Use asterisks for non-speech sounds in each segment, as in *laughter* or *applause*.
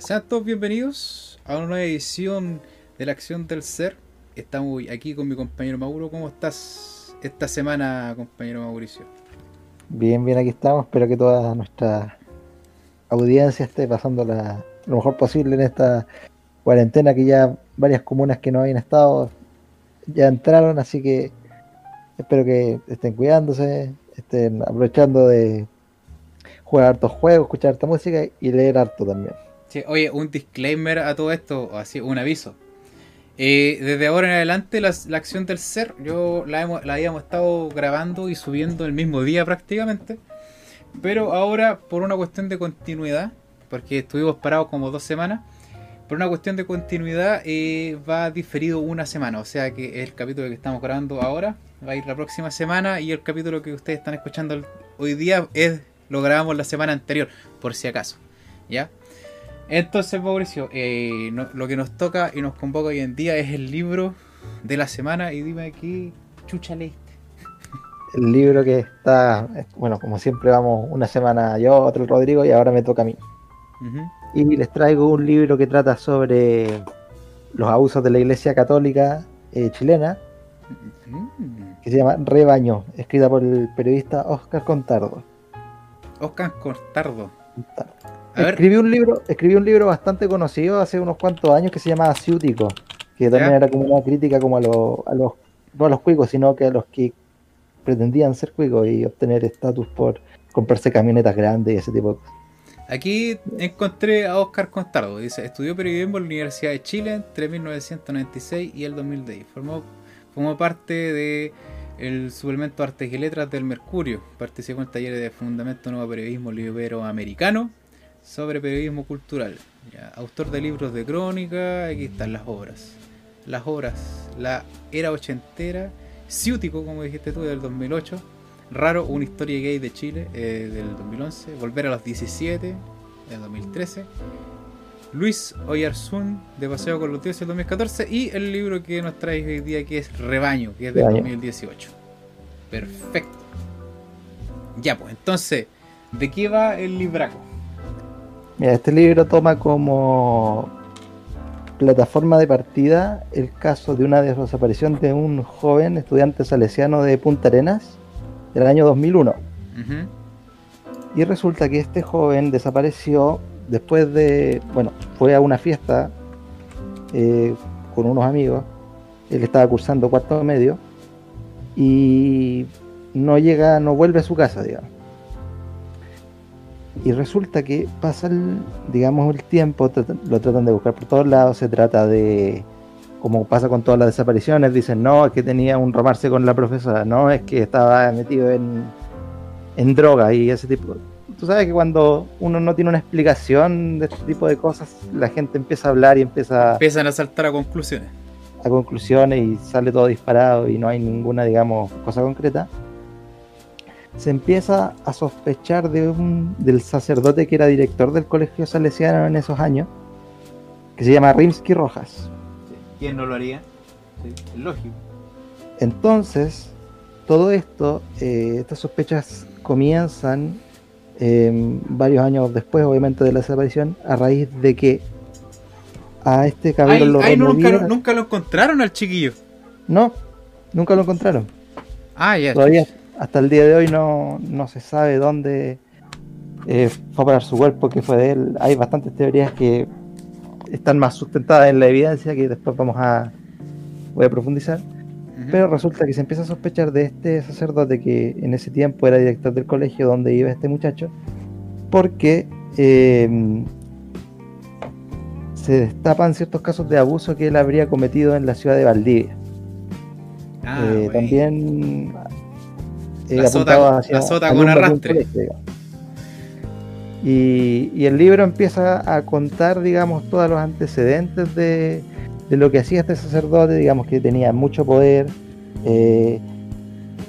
Sean todos bienvenidos a una nueva edición de la Acción del Ser. Estamos aquí con mi compañero Mauro. ¿Cómo estás esta semana, compañero Mauricio? Bien, bien, aquí estamos. Espero que toda nuestra audiencia esté pasando la, lo mejor posible en esta cuarentena que ya varias comunas que no habían estado ya entraron, así que espero que estén cuidándose, estén aprovechando de jugar hartos juegos, escuchar harta música y leer harto también. Oye, un disclaimer a todo esto, así, un aviso. Eh, desde ahora en adelante la, acción del ser, yo la, hemos, habíamos estado grabando y subiendo el mismo día prácticamente. Pero ahora, por una cuestión de continuidad, porque estuvimos parados como dos semanas, por una cuestión de continuidad eh, va diferido una semana. O sea que el capítulo que estamos grabando ahora va a ir la próxima semana y el capítulo que ustedes están escuchando hoy día es lo grabamos la semana anterior, por si acaso. ¿Ya? Entonces, Mauricio, eh, no, lo que nos toca y nos convoca hoy en día es el libro de la semana. Y dime aquí, chucha leíste. El libro que está, bueno, como siempre vamos una semana yo, otro Rodrigo y ahora me toca a mí. Y les traigo un libro que trata sobre los abusos de la Iglesia Católica eh, chilena, Mm. que se llama Rebaño, escrita por el periodista Oscar Contardo. Oscar Cortardo. A ver, Escribí un libro, escribí un libro bastante conocido hace unos cuantos años que se llama Ciútico, que también Ya. era como una crítica como a, los a los no a los cuicos, sino que a los que pretendían ser cuicos y obtener estatus por comprarse camionetas grandes y ese tipo de cosas. aquí encontré a Oscar Contardo. Dice, estudió periodismo en la Universidad de Chile entre 1996 y el 2010. Formó, formó parte de el suplemento Artes y Letras del Mercurio. Participó en talleres de Fundamento Nuevo Periodismo Libero-Americano sobre periodismo cultural. Ya, autor de libros de crónica, aquí están las obras. Las obras, La Era Ochentera, Ciútico, como dijiste tú, del 2008. Raro, una historia gay de Chile, eh, del 2011. Volver a los 17, del 2013. Luis Oyarzún, de Paseo con los Dioses, del 2014. Y el libro que nos trae hoy día, que es Rebaño, que es del Rebaño. 2018. Perfecto. Ya, pues, entonces, ¿de qué va el libraco? Mira, este libro toma como plataforma de partida el caso de una desaparición de un joven estudiante salesiano de Punta Arenas del año 2001. Ujú. Y resulta que este joven desapareció después de, bueno, fue a una fiesta eh, con unos amigos, él estaba cursando cuarto medio y no llega, no vuelve a su casa, digamos. Y resulta que pasa, el, digamos, el tiempo, lo tratan de buscar por todos lados, se trata de, como pasa con todas las desapariciones, dicen, no, es que tenía un romance con la profesora, no, es que estaba metido en, en droga y ese tipo. Tú sabes que cuando uno no tiene una explicación de este tipo de cosas, la gente empieza a hablar y empieza Empiezan a saltar a conclusiones. a conclusiones y sale todo disparado y no hay ninguna, digamos, cosa concreta. Se empieza a sospechar de un, del sacerdote que era director del colegio salesiano en esos años, que se llama Rimsky Rojas. ¿Quién no lo haría? Sí, lógico. Entonces, todo esto, eh, estas sospechas comienzan eh, varios años después, obviamente, de la desaparición, a raíz de que a este cabrón lo nunca, nunca lo encontraron al chiquillo. No, nunca lo encontraron. Ah, ya. Todavía hasta el día de hoy no, no se sabe dónde eh, fue a parar su cuerpo, que fue de él. Hay bastantes teorías que están más sustentadas en la evidencia que después vamos a voy a profundizar. Pero resulta que se empieza a sospechar de este sacerdote que en ese tiempo era director del colegio donde iba este muchacho, porque eh, se destapan ciertos casos de abuso que él habría cometido en la ciudad de Valdivia. Ah, Eh, también La sota- hacia la sota con arrastre. Y, y el libro empieza a contar, digamos, todos los antecedentes de, de lo que hacía este sacerdote, digamos que tenía mucho poder. eh,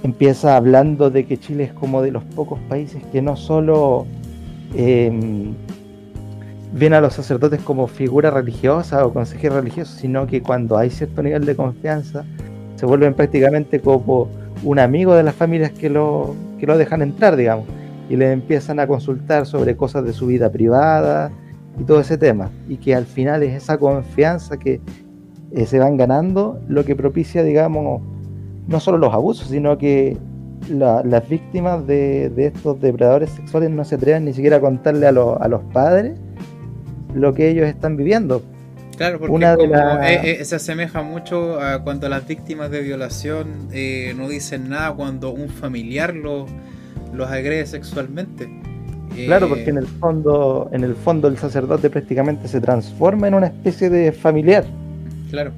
empieza hablando de que Chile es como de los pocos países que no solo em, ven a los sacerdotes como figura religiosa o consejeros religiosos, sino que cuando hay cierto nivel de confianza, se vuelven prácticamente como un amigo de las familias que lo, que lo dejan entrar, digamos, y le empiezan a consultar sobre cosas de su vida privada, y todo ese tema. Y que al final es esa confianza que eh, se van ganando lo que propicia, digamos, no solo los abusos, sino que las víctimas de, estos depredadores sexuales no se atreven ni siquiera a contarle a, a los padres lo que ellos están viviendo. Claro, porque Una eh, eh, se asemeja mucho a cuando las víctimas de violación eh, no dicen nada cuando un familiar los, los agrede sexualmente. Claro, porque en el fondo, en el fondo el sacerdote prácticamente se transforma en una especie de familiar. Claro.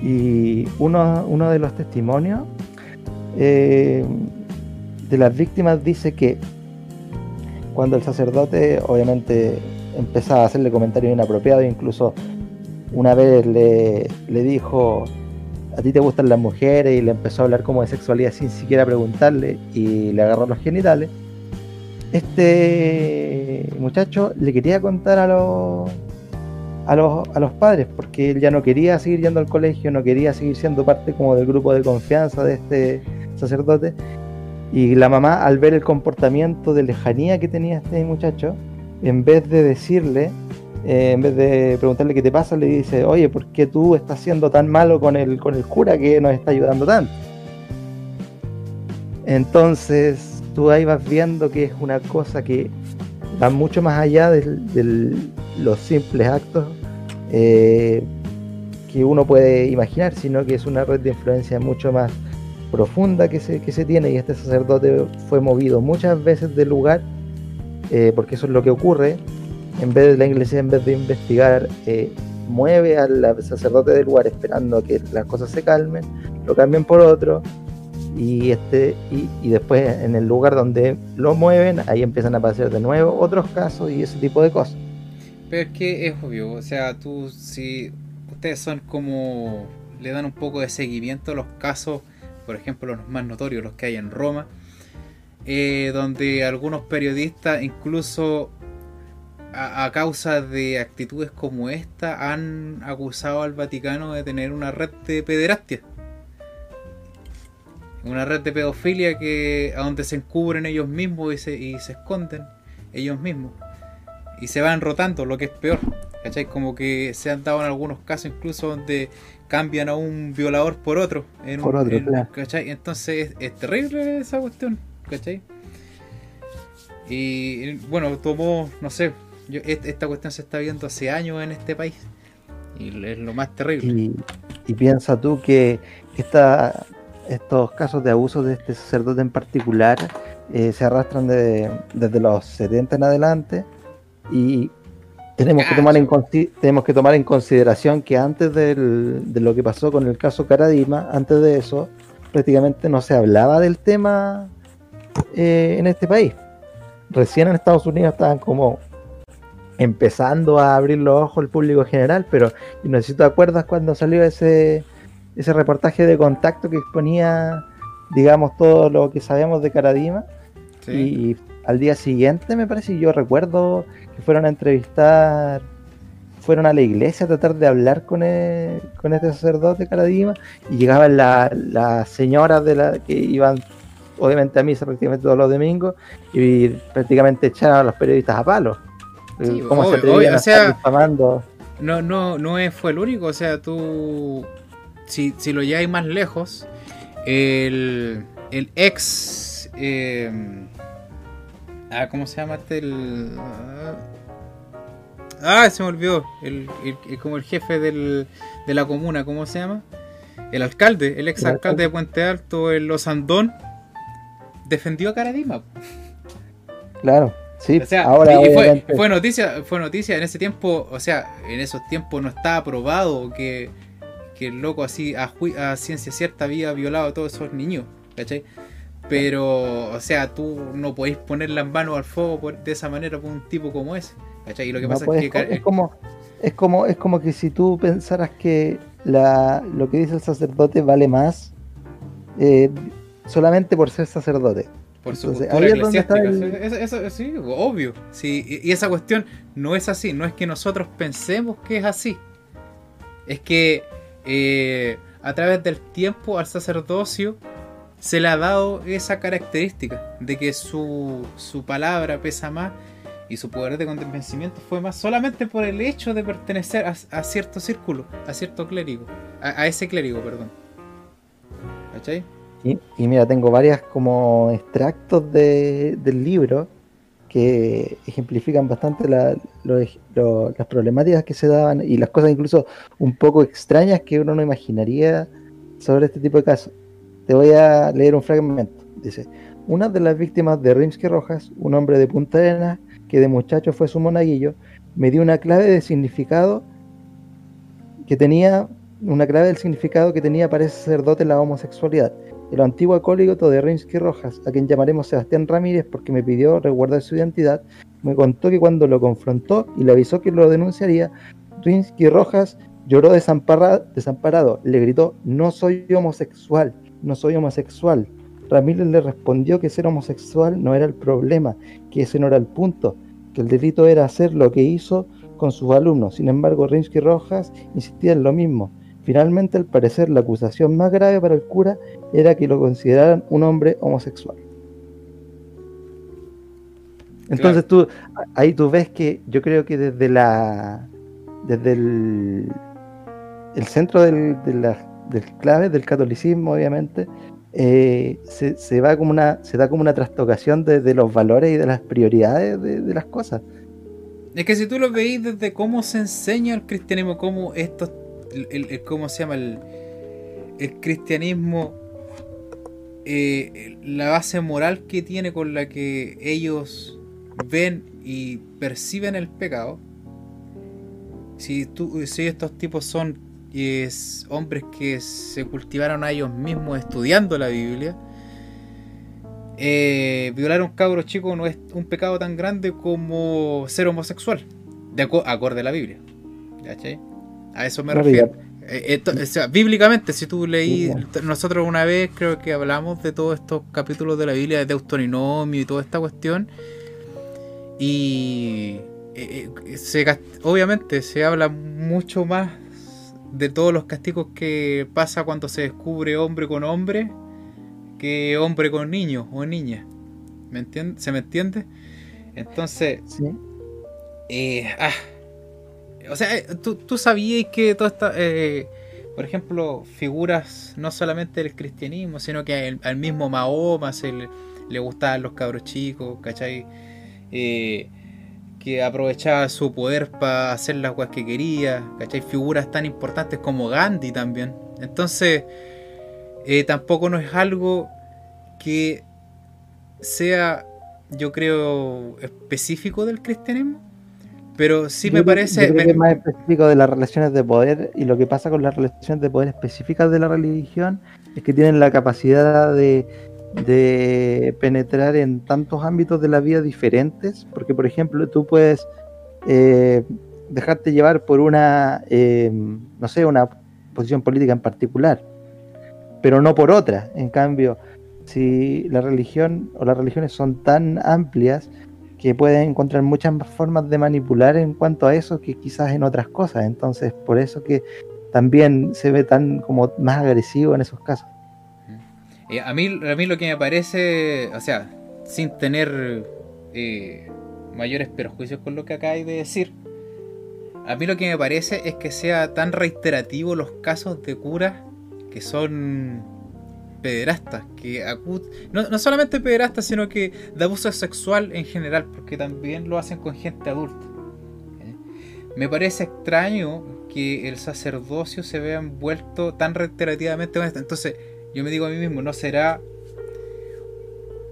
y uno, uno de los testimonios de las víctimas dice que cuando el sacerdote obviamente empezaba a hacerle comentarios inapropiados, incluso una vez le, dijo, a ti te gustan las mujeres y le empezó a hablar como de sexualidad sin siquiera preguntarle y le agarró los genitales. Este muchacho le quería contar a los, a los, a los padres porque él ya no quería seguir yendo al colegio, no quería seguir siendo parte como del grupo de confianza de este sacerdote. Y la mamá, al ver el comportamiento de lejanía que tenía este muchacho, en vez de decirle, eh, en vez de preguntarle qué te pasa, le dice, oye, ¿por qué tú estás siendo tan malo con el, con el cura que nos está ayudando tanto? Entonces, tú ahí vas viendo que es una cosa que va mucho más allá de, los simples actos eh, que uno puede imaginar, sino que es una red de influencia mucho más profunda que se, que se tiene y este sacerdote fue movido muchas veces del lugar eh, porque eso es lo que ocurre. En vez de la iglesia, en vez de investigar, eh, mueve al sacerdote del lugar esperando que las cosas se calmen, lo cambien por otro, y, este, y, después en el lugar donde lo mueven, ahí empiezan a aparecer de nuevo otros casos y ese tipo de cosas. Pero es que es obvio, o sea, tú si ustedes son como le dan un poco de seguimiento a los casos, por ejemplo los más notorios, los que hay en Roma, eh, donde algunos periodistas, incluso a, causa de actitudes como esta, han acusado al Vaticano de tener una red de pederastia. Una red de pedofilia que a donde se encubren ellos mismos y se, y se esconden ellos mismos. Y se van rotando, lo que es peor. ¿Cachai? Como que se han dado en algunos casos incluso donde cambian a un violador por otro. por otro, ¿cachai? Entonces es terrible esa cuestión. ¿Cachai? Y bueno, tomó, no sé, esta cuestión se está viendo hace años en este país y es lo más terrible. Y, piensa tú que esta, estos casos de abuso de este sacerdote en particular eh, se arrastran desde los 70 en adelante y tenemos que, tomar en, tenemos que tomar en consideración que antes de lo que pasó con el caso Caradima, antes de eso, prácticamente no se hablaba del tema eh, en este país. Recién en Estados Unidos estaban como empezando a abrir los ojos al público general, pero no sé si te acuerdas cuando salió ese, ese reportaje de contacto que exponía, digamos, todo lo que sabemos de Caradima. Y, al día siguiente, me parece, yo recuerdo que fueron a entrevistar, fueron a la iglesia a tratar de hablar con, con este sacerdote Caradima, y llegaban las señoras de la que iban obviamente a misa prácticamente todos los domingos y prácticamente echaron a los periodistas a palos. Sí, ¿Cómo se o sea, No, no, no fue el único, o sea, tú, si, si lo lleváis más lejos, el, el ex, eh, ah, ¿cómo se llama este? El, ah, se me olvidó, el, como el jefe del, de la comuna, ¿cómo se llama? El alcalde, el ex alcalde de Puente Alto, el Los Andón defendió a Caradima. Claro, sí. ahora fue, noticia, fue noticia en ese tiempo, o sea, en esos tiempos no estaba probado que, el loco así a, ciencia cierta había violado a todos esos niños, ¿cachai? Pero, o sea, tú no podéis ponerla en mano al fuego de esa manera por un tipo como ese, ¿cachai? Y lo que pasa es que... Es como, es, como, es como que si tú pensaras que la, lo que dice el sacerdote vale más, eh, solamente por ser sacerdote. Por su Eso, sí, obvio. Sí, y esa cuestión no es así. No es que nosotros pensemos que es así. Es que eh, a través del tiempo al sacerdocio se le ha dado esa característica de que su, su palabra pesa más Y su poder de convencimiento fue más solamente por el hecho de pertenecer a, cierto círculo, a cierto clérigo, a, ese clérigo, perdón. ¿Cachai? Y, mira, tengo varias como extractos de, del libro que ejemplifican bastante las problemáticas que se daban y las cosas incluso un poco extrañas que uno no imaginaría sobre este tipo de casos. Te voy a leer un fragmento. Dice, una de las víctimas de Rimsky Rojas, un hombre de Punta Arenas, que de muchacho fue su monaguillo, me dio una clave de significado que tenía, una clave del significado que tenía para ese sacerdote la homosexualidad. El antiguo acólito de Rimsky Rojas, a quien llamaremos Sebastián Ramírez porque me pidió resguardar su identidad, me contó que cuando lo confrontó y le avisó que lo denunciaría, Rimsky Rojas lloró desamparado, le gritó, no soy homosexual, no soy homosexual. Ramírez le respondió que ser homosexual no era el problema, que ese no era el punto, que el delito era hacer lo que hizo con sus alumnos. Sin embargo, Rimsky Rojas insistía en lo mismo. Finalmente, al parecer, la acusación más grave para el cura era que lo consideraran un hombre homosexual. Entonces tú, ahí tú ves que yo creo que desde la, desde el, el centro del, de la, del clave del catolicismo, obviamente, eh, se, va como una, se da como una trastocación de, los valores y de las prioridades de, las cosas. Es que si tú lo veis desde cómo se enseña el cristianismo, cómo esto, el, cómo se llama el, el cristianismo, eh, la base moral que tiene con la que ellos ven y perciben el pecado, si, tú, si estos tipos son es hombres que se cultivaron a ellos mismos estudiando la Biblia. Eh, violar a un cabro chico no es un pecado tan grande como ser homosexual, de acorde a la Biblia. A eso me refiero. Eh, bíblicamente, si tú leí, nosotros una vez creo que hablamos de todos estos capítulos de la Biblia, de Deuteronomio y toda esta cuestión. Y eh, obviamente se habla mucho más de todos los castigos que pasa cuando se descubre hombre con hombre que hombre con niño o niña. ¿Me entiende? ¿Se me entiende? Entonces, eh, ah, o sea, eh, tú, tú sabías que toda esta, eh, por ejemplo, figuras no solamente del cristianismo, sino que al, mismo Mahoma se le, gustaban los cabros chicos, ¿cachai? Eh, que aprovechaba su poder para hacer las cosas que quería, ¿cachai? Figuras tan importantes como Gandhi también. Entonces, tampoco no es algo que sea, yo creo, específico del cristianismo, pero sí me parece... es más específico de las relaciones de poder y lo que pasa con las relaciones de poder específicas de la religión es que tienen la capacidad de de penetrar en tantos ámbitos de la vida diferentes, porque por ejemplo tú puedes eh, dejarte llevar por una, eh, no sé, una posición política en particular, pero no por otra. En cambio, si la religión o las religiones son tan amplias que pueden encontrar muchas formas de manipular en cuanto a eso que quizás en otras cosas. Entonces, por eso que también se ve tan como más agresivo en esos casos. Eh, a, mí, a mí lo que me parece, o sea, sin tener eh, mayores perjuicios con lo que acabáis de decir, a mí lo que me parece es que sea tan reiterativo los casos de curas que son pederastas, que no, no solamente pederastas, sino que de abuso sexual en general, porque también lo hacen con gente adulta. ¿Eh? Me parece extraño que el sacerdocio se vea envuelto tan reiterativamente con esto. Entonces, yo me digo a mí mismo, ¿no será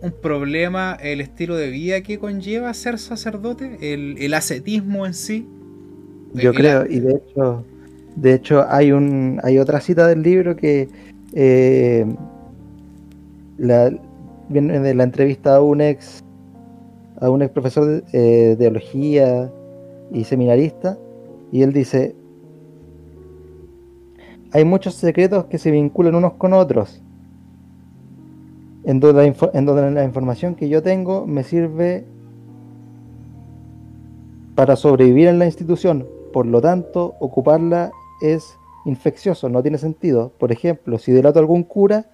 un problema el estilo de vida que conlleva ser sacerdote? ¿El, ascetismo en sí? Yo creo, y de hecho, de hecho hay un hay otra cita del libro que eh, viene de la entrevista a un ex a un ex profesor de, eh, teología y seminarista y él dice hay muchos secretos que se vinculan unos con otros. En donde, la en donde la información que yo tengo me sirve para sobrevivir en la institución. Por lo tanto, ocuparla es infeccioso, no tiene sentido. Por ejemplo, si delato a algún cura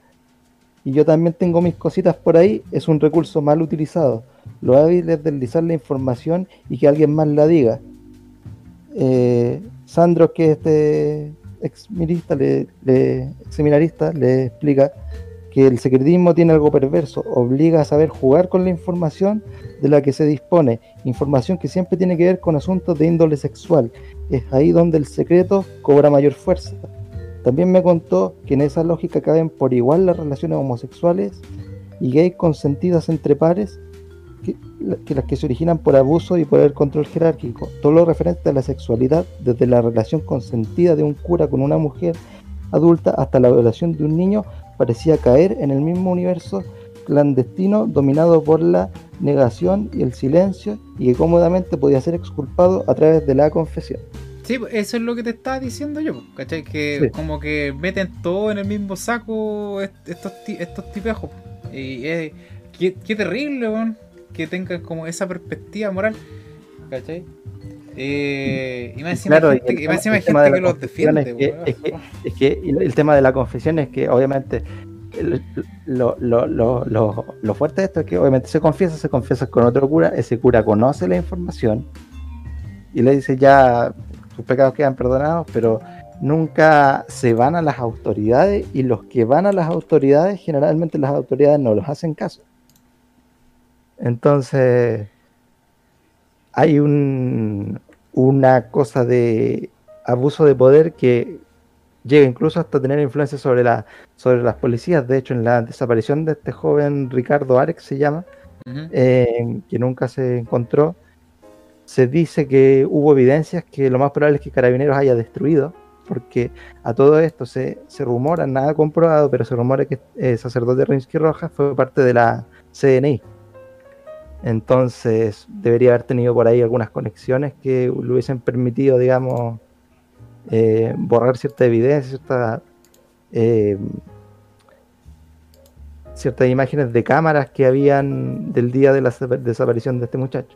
y yo también tengo mis cositas por ahí, es un recurso mal utilizado. Lo hábil es deslizar la información y que alguien más la diga. Eh, Sandro, que es este ex le, le, seminarista, le explica que el secretismo tiene algo perverso, obliga a saber jugar con la información de la que se dispone, información que siempre tiene que ver con asuntos de índole sexual. Es ahí donde el secreto cobra mayor fuerza. También me contó que en esa lógica caben por igual las relaciones homosexuales y gays consentidas entre pares que, las que se originan por abuso y por el control jerárquico. Todo lo referente a la sexualidad, desde la relación consentida de un cura con una mujer adulta hasta la violación de un niño, parecía caer en el mismo universo clandestino dominado por la negación y el silencio y que cómodamente podía ser exculpado a través de la confesión. Sí, pues, eso es lo que te estaba diciendo yo, ¿cachai? Que como que meten todo en el mismo saco estos, estos tipejos. Y es, qué, terrible, que tengan como esa perspectiva moral, ¿cachai? Eh, y más encima hay gente, que los defiende. Es que, el tema de la confesión es que obviamente lo, lo, lo, lo, fuerte de esto es que obviamente se confiesa, se confiesa con otro cura, ese cura conoce la información y le dice ya sus pecados quedan perdonados, pero nunca se van a las autoridades y los que van a las autoridades generalmente las autoridades no los hacen caso. Entonces hay un, una cosa de abuso de poder que llega incluso hasta tener influencia sobre, la, sobre las policías. De hecho, en la desaparición de este joven Ricardo Arex se llama, eh, que nunca se encontró, se dice que hubo evidencias que lo más probable es que Carabineros haya destruido, porque a todo esto se, rumora, nada comprobado, pero se rumora que el sacerdote Rinsky Rojas fue parte de la CNI. Entonces debería haber tenido por ahí algunas conexiones que le hubiesen permitido, digamos, eh, borrar cierta evidencia, eh, ciertas imágenes de cámaras que habían del día de la desaparición de este muchacho.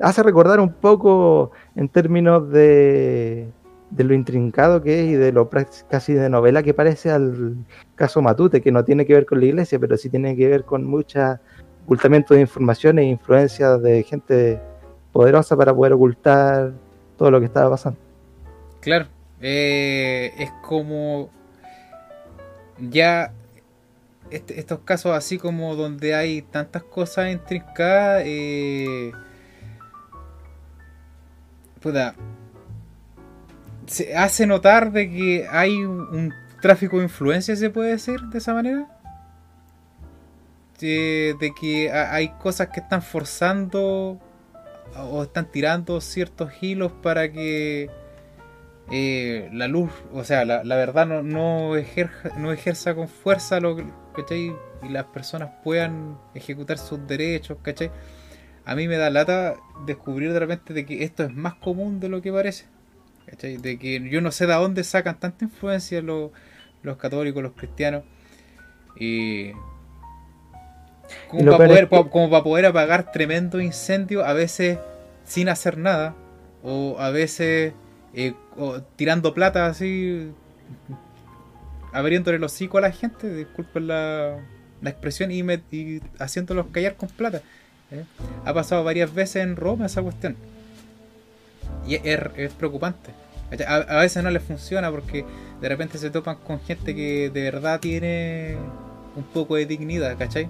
Hace recordar un poco en términos de, lo intrincado que es y de lo casi de novela que parece al caso Matute, que no tiene que ver con la iglesia, pero sí tiene que ver con mucha ocultamiento de información e influencia de gente poderosa para poder ocultar todo lo que estaba pasando. Claro, eh, es como ya este, estos casos así como donde hay tantas cosas intrincadas, eh, se hace notar de que hay un tráfico de influencia, se puede decir de esa manera. de que hay cosas que están forzando o están tirando ciertos hilos para que eh, la luz, o sea, la, verdad no, no, ejerza, no ejerza con fuerza lo ¿cachai? y las personas puedan ejecutar sus derechos, ¿cachai? A mí me da lata descubrir de repente de que esto es más común de lo que parece. ¿cachai? De que yo no sé de dónde sacan tanta influencia los, los católicos, los cristianos. Y como, para poder, como para poder apagar tremendo incendio, a veces sin hacer nada, o a veces eh, tirando plata así, abriéndole los hocico a la gente, disculpen la, la expresión, y, y, haciéndolos callar con plata. ¿Eh? Ha pasado varias veces en Roma esa cuestión. Y es, preocupante. A, veces no les funciona porque de repente se topan con gente que de verdad tiene un poco de dignidad, ¿cachai?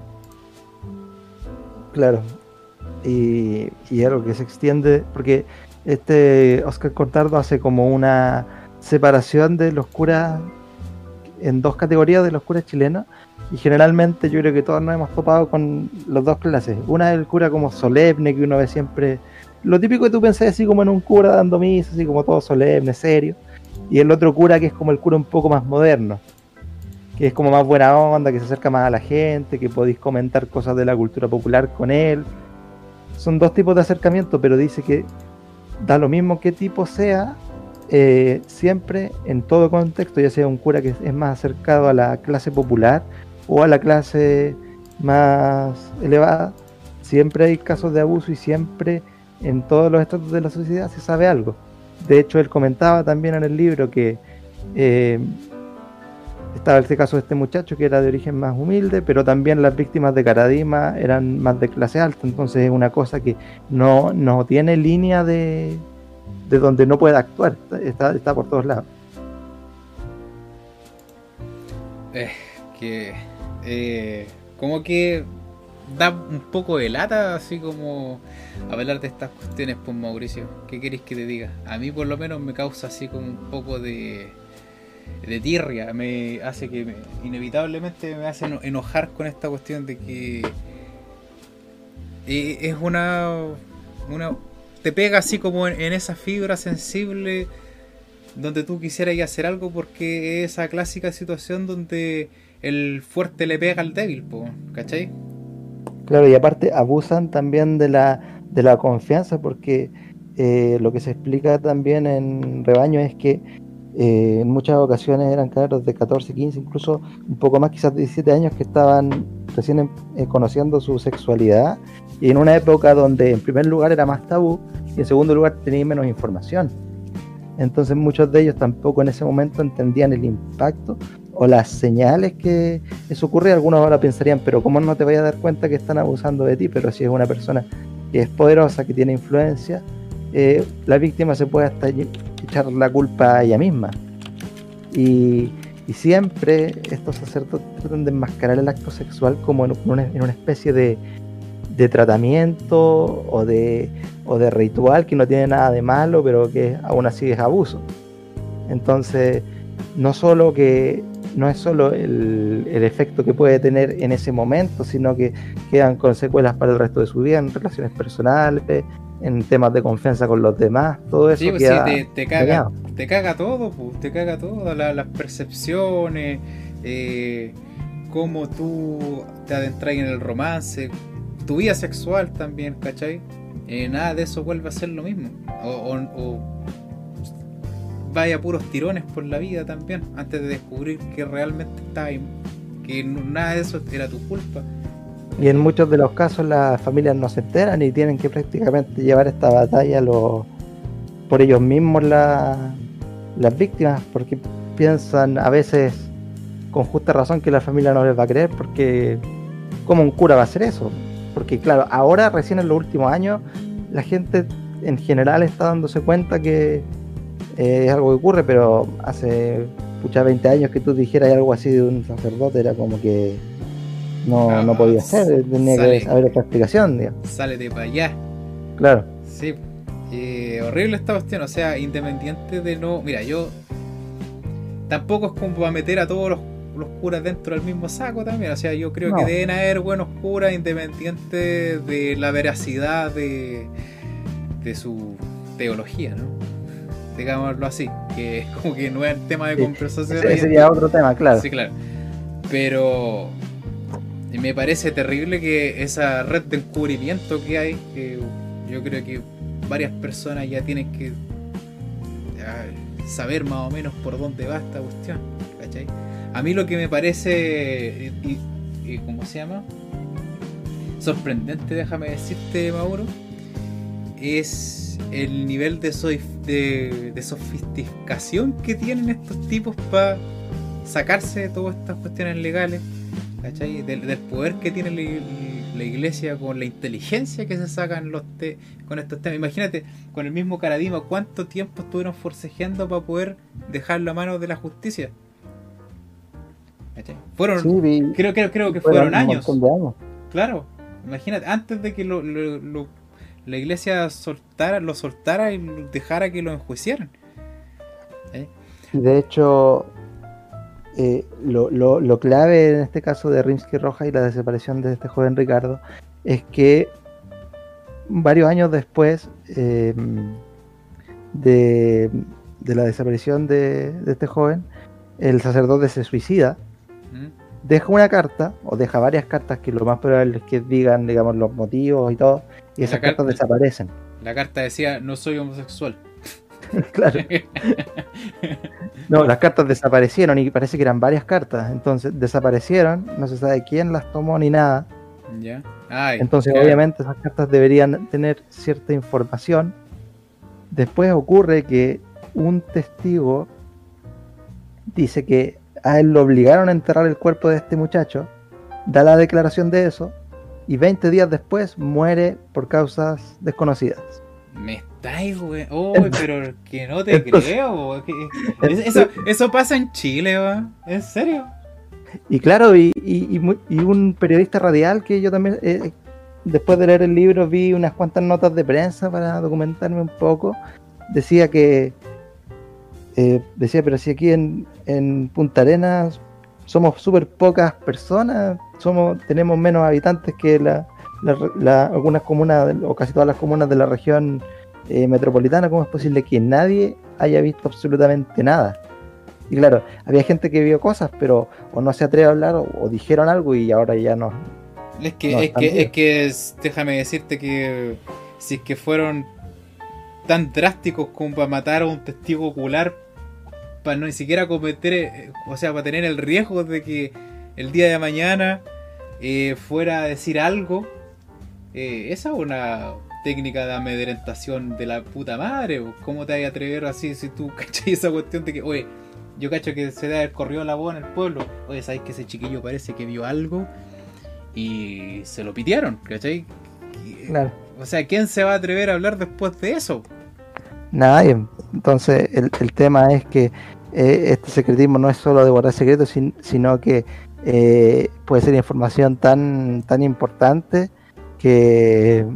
Claro. Y, y algo que se extiende, porque este Oscar Cortardo hace como una separación de los curas en dos categorías de los curas chilenos y generalmente yo creo que todos nos hemos topado con las dos clases. Una es el cura como solemne que uno ve siempre, lo típico que tú pensás así como en un cura dando misa, así como todo solemne, serio, y el otro cura que es como el cura un poco más moderno, que es como más buena onda, que se acerca más a la gente, que podéis comentar cosas de la cultura popular con él. Son dos tipos de acercamiento, pero dice que da lo mismo qué tipo sea, eh, siempre en todo contexto, ya sea un cura que es más acercado a la clase popular o a la clase más elevada, siempre hay casos de abuso y siempre en todos los estados de la sociedad se sabe algo. De hecho, él comentaba también en el libro que eh, estaba este caso de este muchacho que era de origen más humilde, pero también las víctimas de Caradima eran más de clase alta, entonces es una cosa que no, no tiene línea de, de donde no puede actuar, está, está por todos lados. Es que eh, como que da un poco de lata así como hablar de estas cuestiones, pues Mauricio. ¿Qué queréis que te diga? A mí por lo menos me causa así como un poco de, de tirria, me hace que inevitablemente me hace enojar con esta cuestión de que eh, es una, una te pega así como en, esa fibra sensible donde tú quisieras hacer algo porque es esa clásica situación donde el fuerte le pega al débil, ¿cachai? Claro, y aparte abusan también de la, de la confianza porque eh, lo que se explica también en Rebaño es que eh, en muchas ocasiones eran caros de 14, 15, incluso un poco más, quizás 17 años que estaban recién em, eh, conociendo su sexualidad y en una época donde en primer lugar era más tabú y en segundo lugar tenían menos información. Entonces muchos de ellos tampoco en ese momento entendían el impacto o las señales que eso ocurre. Algunos ahora pensarían, pero ¿cómo no te vayas a dar cuenta que están abusando de ti? Pero si es una persona que es poderosa, que tiene influencia, eh, la víctima se puede hasta echar la culpa a ella misma. Y, siempre estos sacerdotes tratan de enmascarar el acto sexual como en una, en una especie de, de tratamiento o de, o de ritual que no tiene nada de malo, pero que aún así es abuso. Entonces, no solo que no es solo el, el, efecto que puede tener en ese momento, sino que quedan con secuelas para el resto de su vida en relaciones personales, en temas de confianza con los demás, todo eso. Sí, pues te, caga, te caga todo, pues, te caga todo, las percepciones, eh, cómo tú te adentras en el romance, tu vida sexual también, ¿cachai? Eh, nada de eso vuelve a ser lo mismo. O, vaya puros tirones por la vida también, antes de descubrir que realmente está ahí, que nada de eso era tu culpa. Y en muchos de los casos las familias no se enteran y tienen que prácticamente llevar esta batalla los, por ellos mismos las víctimas, porque piensan a veces con justa razón que la familia no les va a creer, porque ¿cómo un cura va a hacer eso? Porque claro, ahora recién en los últimos años la gente en general está dándose cuenta que eh, es algo que ocurre, pero hace muchas 20 años que tú dijeras algo así de un sacerdote era como que no, no podía ser, tenía que haber otra explicación. Digamos. Sálete para allá. Claro. Sí, eh, horrible esta cuestión, o sea, independiente de no. Mira, yo tampoco es como para meter a todos los los curas dentro del mismo saco también. O sea, yo creo que deben haber buenos curas independientes de la veracidad de, de su teología, ¿no? Digámoslo así, que es como que no es tema de conversación. Ese sería otro tema, claro. Sí, claro. Pero me parece terrible que esa red de encubrimiento que hay, que yo creo que varias personas ya tienen que saber más o menos por dónde va esta cuestión, ¿cachai? A mí lo que me parece, y, ¿cómo se llama? Sorprendente, déjame decirte, Mauro, es el nivel de, de, sofisticación que tienen estos tipos para sacarse de todas estas cuestiones legales, ¿cachai? Del, poder que tiene la, iglesia con la inteligencia que se sacan los con estos temas. Imagínate, con el mismo Caradima, cuánto tiempo estuvieron forcejeando para poder dejarlo a manos de la justicia. Fueron, creo, creo, creo que fueron, años. Claro, imagínate, antes de que lo, la iglesia soltara, lo soltara y dejara que lo enjuiciaran. ¿Eh? De hecho, eh, lo, lo, clave en este caso de Rimsky Roja y la desaparición de este joven Ricardo es que varios años después em, de, de, la desaparición de, de, este joven, el sacerdote se suicida deja una carta, o deja varias cartas que lo más probable es que digan, digamos, los motivos y todo, y esas cartas desaparecen. La carta decía, no soy homosexual. *laughs* claro. *laughs* no, las cartas desaparecieron y parece que eran varias cartas, entonces desaparecieron, no se sabe quién las tomó ni nada. Ya. entonces, obviamente, esas cartas deberían tener cierta información. Después ocurre que un testigo dice que a él lo obligaron a enterrar el cuerpo de este muchacho, da la declaración de eso y 20 días después muere por causas desconocidas. Me estáis, güey. Oh, pero que no te creo. Eso, eso, pasa en Chile, güey. ¿En serio? Y claro, y, y, y, un periodista radial que yo también, eh, después de leer el libro, vi unas cuantas notas de prensa para documentarme un poco. Decía que, eh, decía, pero si aquí en, en Punta Arenas somos súper pocas personas, somos tenemos menos habitantes que la, algunas comunas o casi todas las comunas de la región eh, metropolitana, ¿cómo es posible que nadie haya visto absolutamente nada? Y claro, había gente que vio cosas, pero o no se atreve a hablar o, dijeron algo y ahora ya no. Es que, es, que es que déjame decirte que si es que fueron tan drásticos como para matar a un testigo ocular, para no ni siquiera cometer, eh, o sea, para tener el riesgo de que el día de mañana eh, fuera a decir algo, eh, esa es una técnica de amedrentación de la puta madre. ¿Cómo te vas a atrever así si tú *laughs* cachai esa cuestión de que, oye, yo cacho que se debe haber corrido la voz en el pueblo? Oye, ¿sabes que ese chiquillo parece que vio algo? Y se lo pidieron, ¿cachai? Claro. O sea, ¿quién se va a atrever a hablar después de eso? Nadie. Entonces, el, el tema es que eh, este secretismo no es solo de guardar secretos, sino que eh, puede ser información tan, tan importante que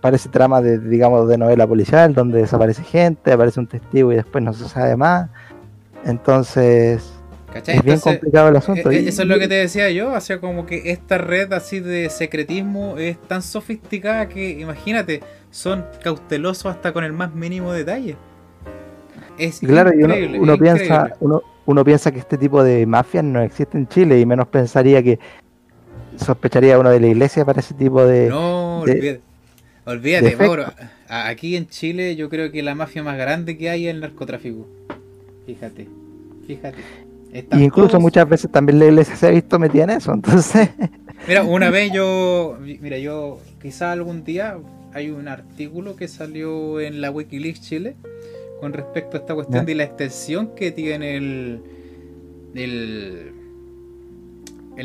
parece trama de, digamos, de novela policial, donde desaparece gente, aparece un testigo y después no se sabe más. Entonces, es bien complicado el asunto. Eh, eso es lo que te decía yo, o sea, como que esta red así de secretismo es tan sofisticada que, imagínate, son cautelosos hasta con el más mínimo detalle. Es claro, uno, piensa, uno, piensa que este tipo de mafias no existe en Chile y menos pensaría que sospecharía uno de la iglesia para ese tipo de. No, olvídate, olvídate Mauro. Aquí en Chile yo creo que la mafia más grande que hay es el narcotráfico. Fíjate, fíjate. y incluso muchas veces también la iglesia se ha visto metida en eso, entonces. *laughs* Mira, una vez yo, mira, yo quizá algún día hay un artículo que salió en la Wikileaks Chile con respecto a esta cuestión de la extensión que tiene el, el,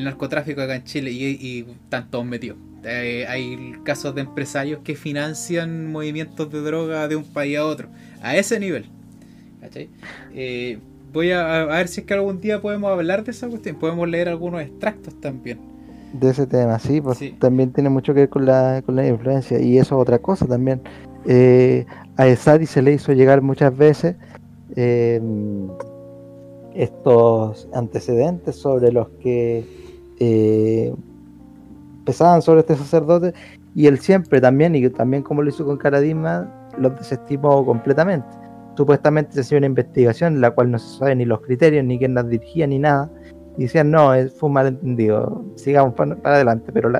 narcotráfico acá en Chile y, y están todos metidos. Eh, hay casos de empresarios que financian movimientos de droga de un país a otro, a ese nivel. Eh, voy a, ver si es que algún día podemos hablar de esa cuestión, podemos leer algunos extractos también. De ese tema, sí, pues también tiene mucho que ver con la, con la influencia y eso es otra cosa también. Eh, a Esadi se le hizo llegar muchas veces em, estos antecedentes sobre los que eh, pesaban sobre este sacerdote y él siempre también, y también como lo hizo con Caradima, los desestimó completamente. Supuestamente se hacía una investigación en la cual no se sabe ni los criterios, ni quién las dirigía, ni nada. Y decían, no, fue un malentendido, sigamos para, adelante. Pero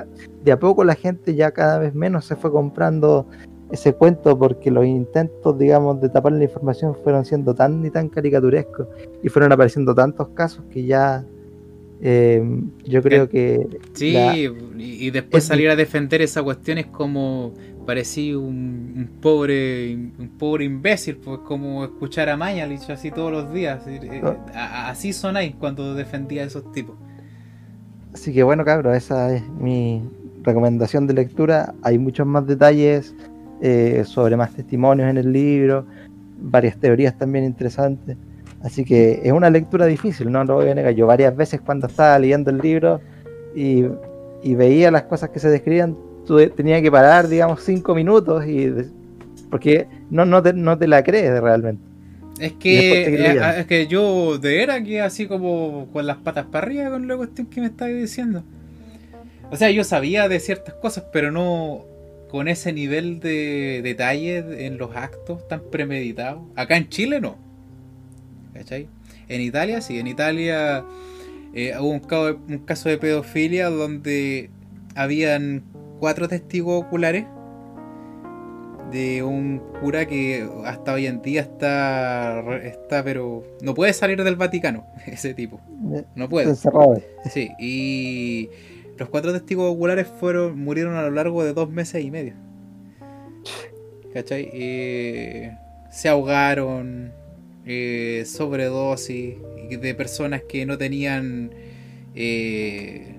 de a poco la gente ya cada vez menos se fue comprando ese cuento porque los intentos, digamos, de tapar la información fueron siendo tan y tan caricaturescos y fueron apareciendo tantos casos que ya eh, yo creo que... Sí, y después salir a defender esa cuestión es como parecía un, pobre un pobre imbécil, pues como escuchar a Mañalich así todos los días. Eh, ah. Así sonáis cuando defendía a esos tipos. Así que bueno, cabrón, esa es mi recomendación de lectura. Hay muchos más detalles eh, sobre más testimonios en el libro, varias teorías también interesantes. Así que es una lectura difícil, no lo voy a negar. Yo varias veces cuando estaba leyendo el libro y, veía las cosas que se describían, tenía que parar, digamos, cinco minutos y porque no, no, te, no te la crees realmente. Es que, eh, es que yo de era que así como con las patas para arriba con la cuestión que me estaba diciendo. O sea, yo sabía de ciertas cosas, pero no, con ese nivel de detalle en los actos tan premeditados. Acá en Chile no. ¿Cachai? En Italia sí, en Italia eh, hubo un caso, de pedofilia donde habían cuatro testigos oculares de un cura que hasta hoy en día está, está pero no puede salir del Vaticano, *laughs* ese tipo. No puede. Sí, y los cuatro testigos oculares fueron, murieron a lo largo de dos meses y medio. ¿Cachai? se ahogaron. eh, sobredosis, de personas que no tenían, eh,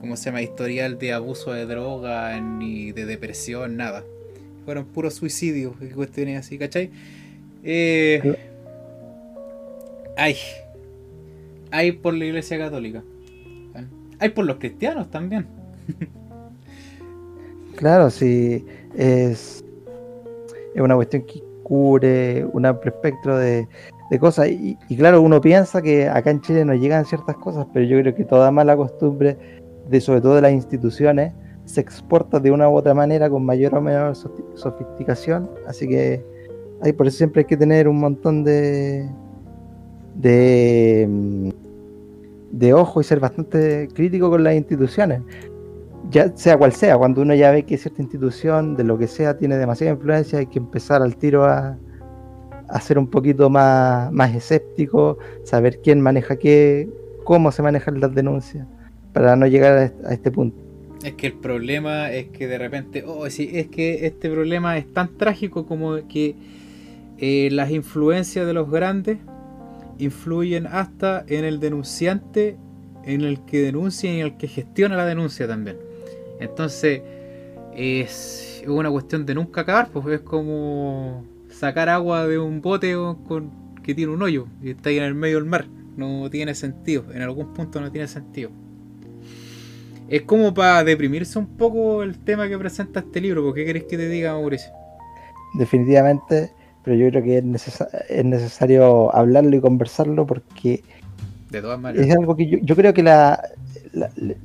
¿cómo se llama?, historial de abuso de droga, ni de depresión, nada. Fueron puros suicidios y cuestiones así, ¿cachai? Eh, hay. Hay por la iglesia católica. Hay por los cristianos también. claro, sí. Es, es una cuestión que cubre un amplio espectro de, cosas. Y, claro, uno piensa que acá en Chile no llegan ciertas cosas, pero yo creo que toda mala costumbre, de sobre todo de las instituciones, se exporta de una u otra manera con mayor o menor sofisticación. Así que hay por eso siempre hay que tener un montón de, de, mm, de ojo y ser bastante crítico con las instituciones. Ya sea cual sea, cuando uno ya ve que cierta institución, de lo que sea, tiene demasiada influencia, hay que empezar al tiro a, a ser un poquito más, más escéptico, saber quién maneja qué, cómo se manejan las denuncias, para no llegar a este punto. Es que el problema es que de repente, oh, sí, es que este problema es tan trágico como que eh, las influencias de los grandes influyen hasta en el denunciante, en el que denuncia y en el que gestiona la denuncia también. Entonces, es una cuestión de nunca acabar, pues es como sacar agua de un bote con, que tiene un hoyo y está ahí en el medio del mar. No tiene sentido, en algún punto no tiene sentido. Es como para deprimirse un poco el tema que presenta este libro. ¿Por qué querés que te diga, Mauricio? Definitivamente pero yo creo que es, es necesario hablarlo y conversarlo porque de todas maneras. es algo que yo, creo que la,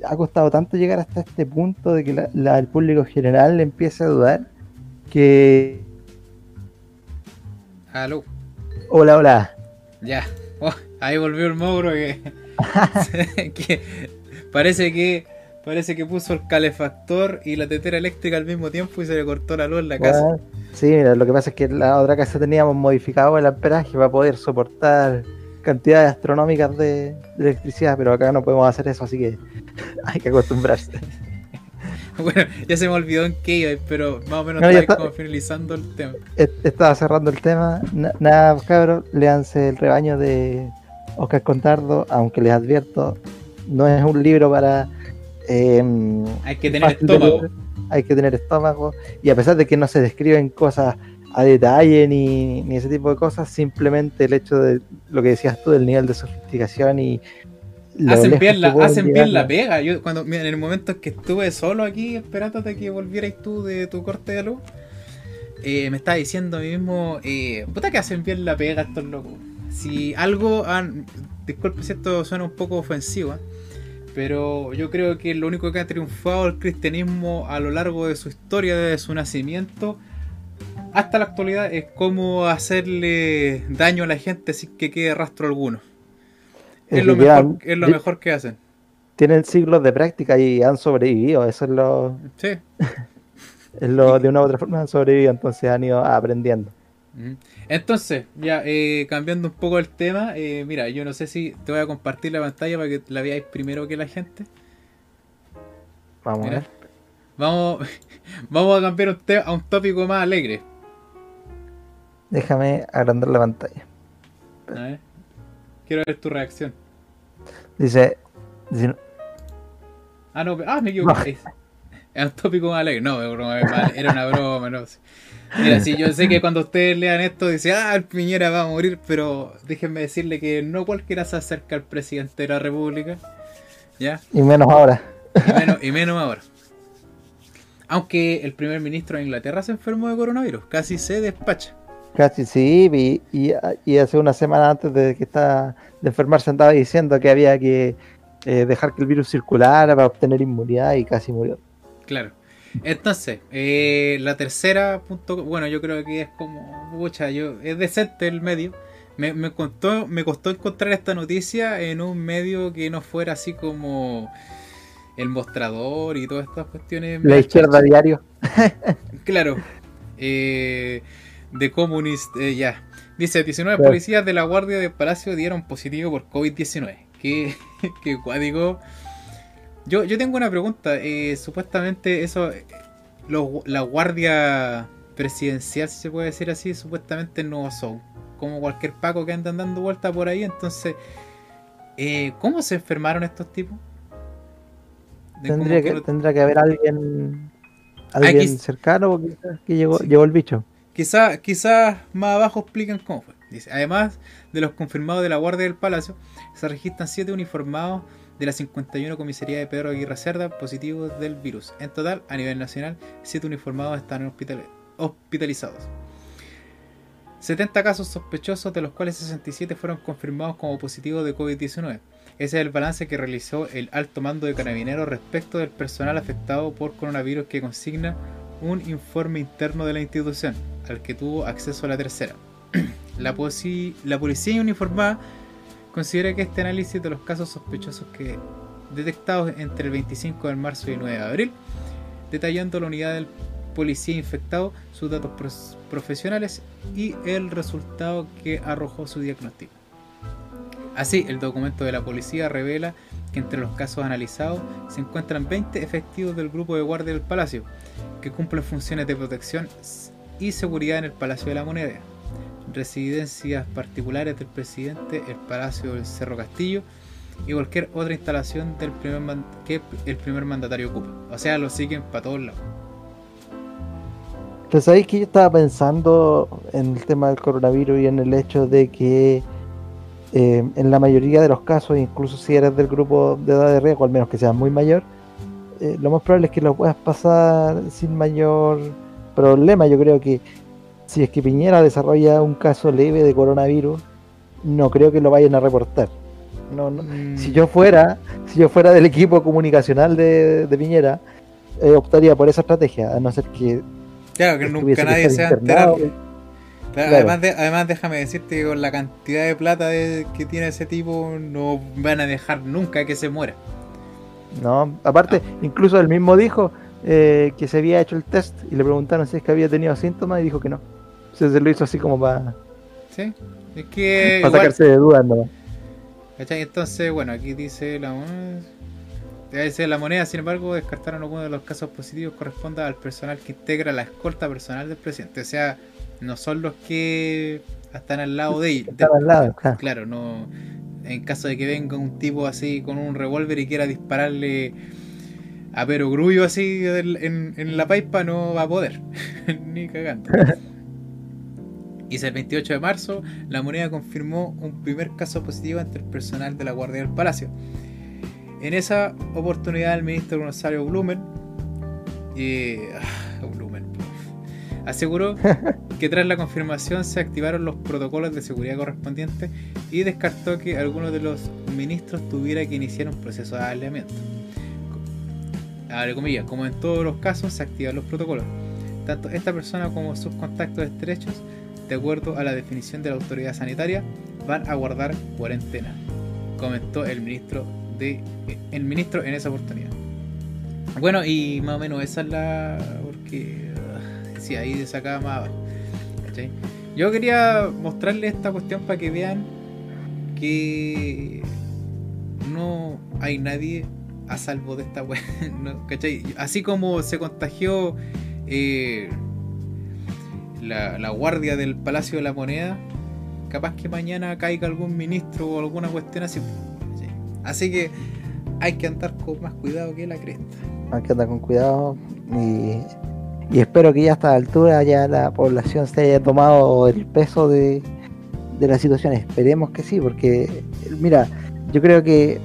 ha costado tanto llegar hasta este punto de que la, el público general empiece a dudar que... Aló. Hola, hola. Ya, oh, ahí volvió el mogro que, *laughs* que parece que Parece que puso el calefactor y la tetera eléctrica al mismo tiempo y se le cortó la luz en la casa. sí, mira, lo que pasa es que en la otra casa teníamos modificado el amperaje para poder soportar cantidades astronómicas de, electricidad, pero acá no podemos hacer eso, así que *laughs* hay que acostumbrarse. *laughs* bueno, ya se me olvidó en qué iba, pero más o menos está, como finalizando el tema. Estaba cerrando el tema. nada, cabros, léanse el rebaño de Oscar Contardo, aunque les advierto, no es un libro para Em, hay que tener estómago. hay que tener estómago. Y a pesar de que no se describen cosas a detalle ni, ni, ese tipo de cosas, simplemente el hecho de lo que decías tú del nivel de sofisticación y... Hacen bien, la, hacen bien la pega. Yo cuando en el momento que estuve solo aquí esperándote que volvierais tú de tu corte de luz, eh, me estaba diciendo a mí mismo, eh, puta que hacen bien la pega estos locos. Si algo han... Disculpe si esto suena un poco ofensivo, ¿eh? Pero yo creo que lo único que ha triunfado el cristianismo a lo largo de su historia, desde su nacimiento hasta la actualidad, es cómo hacerle daño a la gente sin que quede rastro alguno. Es, lo, mejor, es lo mejor que hacen. Tienen siglos de práctica y han sobrevivido, eso es lo... Sí. *laughs* es lo de una u otra forma han sobrevivido, entonces han ido aprendiendo. Entonces, ya eh, cambiando un poco el tema, eh, mira, yo no sé si te voy a compartir la pantalla para que la veáis primero que la gente. Vamos a ver. Vamos, *laughs* vamos a cambiar un a un tópico más alegre. Déjame agrandar la pantalla. A ver. Quiero ver tu reacción. Dice. Ah, no, ah, me equivoqué. Es un tópico más alegre. No, era una broma, no. Mira, sí, yo sé que cuando ustedes lean esto dicen, ah, el Piñera va a morir, pero déjenme decirle que no cualquiera se acerca al presidente de la República. ¿Ya? Y menos ahora. Y menos, ahora. Aunque el primer ministro de Inglaterra se enfermó de coronavirus, casi se despacha. Casi sí, y, y, hace una semana antes de que está de enfermarse andaba diciendo que había que eh, dejar que el virus circulara para obtener inmunidad y casi murió. Claro. Entonces, eh, la tercera punto, bueno, yo creo que es como, pucha, yo, es decente el medio. Me, me, costó, me costó encontrar esta noticia en un medio que no fuera así como el mostrador y todas estas cuestiones. La izquierda diario. *laughs* claro. Eh, de Comunist, eh, ya. Dice, 19 policías de la Guardia de Palacio dieron positivo por COVID-19. Que, que digo yo, yo tengo una pregunta. Eh, supuestamente eso, la guardia presidencial, si se puede decir así, supuestamente no son. como cualquier paco que andan dando vuelta por ahí. Entonces, eh, ¿cómo se enfermaron estos tipos? Tendría que, tendrá que haber alguien, alguien cercano que llegó, llegó el bicho. Quizás quizás más abajo explican cómo fue. Dice, además de los confirmados de la Guardia del Palacio, se registran siete uniformados de la 51 comisaría de Pedro Aguirre Cerda positivos del virus. En total, a nivel nacional, 7 uniformados están hospitalizados. 70 casos sospechosos, de los cuales 67 fueron confirmados como positivos de COVID-19. Ese es el balance que realizó el alto mando de carabineros respecto del personal afectado por coronavirus que consigna un informe interno de la institución, al que tuvo acceso a la tercera. *clears throat* la, la policía uniformada considera que este análisis de los casos sospechosos que detectados entre el 25 de marzo y el 9 de abril, detallando la unidad del policía infectado, sus datos profesionales y el resultado que arrojó su diagnóstico. Así, el documento de la policía revela que entre los casos analizados se encuentran 20 efectivos del grupo de guardia del Palacio, que cumplen funciones de protección y seguridad en el Palacio de la Moneda, residencias particulares del presidente, el Palacio del Cerro Castillo y cualquier otra instalación del primer que el primer mandatario ocupa. O sea, lo siguen para todos lados. Pues sabéis que yo estaba pensando en el tema del coronavirus y en el hecho de que eh, en la mayoría de los casos, incluso si eres del grupo de edad de riesgo, al menos que seas muy mayor, eh, lo más probable es que lo puedas pasar sin mayor problema. Yo creo que si es que Piñera desarrolla un caso leve de coronavirus, no creo que lo vayan a reportar. No, mm. Si yo fuera, si yo fuera del equipo comunicacional de, Piñera, eh, optaría por esa estrategia, a no ser que claro que nunca nadie se va Además, además, déjame decirte que con la cantidad de plata que tiene ese tipo, no van a dejar nunca que se muera. No, aparte, incluso él mismo dijo eh, que se había hecho el test y le preguntaron si es que había tenido síntomas y dijo que no se lo hizo así como para. Sí, es que. para sacarse de dudas, ¿no? Entonces, bueno, aquí dice la moneda. Dice la moneda, sin embargo, descartaron algunos de los casos positivos corresponda al personal que integra la escolta personal del presidente. O sea, no son los que están al lado de ellos. Están al lado, claro. no. En caso de que venga un tipo así con un revólver y quiera dispararle a Pero Grullo así en, en la paipa, no va a poder. *laughs* Ni cagando. *laughs* Y el 28 de marzo, la moneda confirmó un primer caso positivo entre el personal de la Guardia del Palacio. En esa oportunidad, el ministro Gonzalo Blumen, ah, Blumen aseguró *laughs* que tras la confirmación se activaron los protocolos de seguridad correspondientes y descartó que alguno de los ministros tuviera que iniciar un proceso de aislamiento. Abre comillas, como en todos los casos, se activan los protocolos. Tanto esta persona como sus contactos estrechos de acuerdo a la definición de la autoridad sanitaria, van a guardar cuarentena, comentó el ministro de el ministro en esa oportunidad. Bueno, y más o menos esa es la porque si ahí de sacaba más. Yo quería mostrarles esta cuestión para que vean que no hay nadie a salvo de esta web. *laughs* Así como se contagió eh, la, guardia del Palacio de la Moneda, capaz que mañana caiga algún ministro o alguna cuestión así. Así que hay que andar con más cuidado que la cresta. Hay que andar con cuidado y, espero que ya a esta altura ya la población se haya tomado el peso de, de la situación. Esperemos que sí, porque mira, yo creo que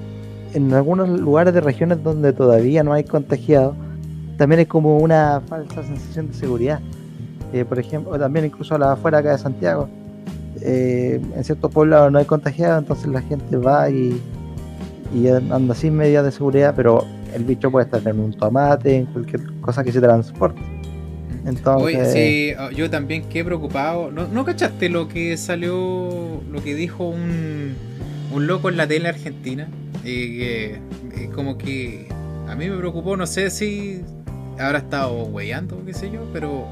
en algunos lugares de regiones donde todavía no hay contagiados, también hay como una falsa sensación de seguridad por ejemplo, también incluso a la afuera acá de Santiago, eh, en ciertos pueblos no hay contagiados, entonces la gente va y, anda sin medidas de seguridad, pero el bicho puede estar en un tomate, en cualquier cosa que se transporte. Entonces... sí, oh, yo también quedé preocupado. ¿No, ¿No cachaste lo que salió, lo que dijo un, un loco en la tele argentina? Eh, que como que a mí me preocupó, no sé si habrá estado weyando, qué sé yo, pero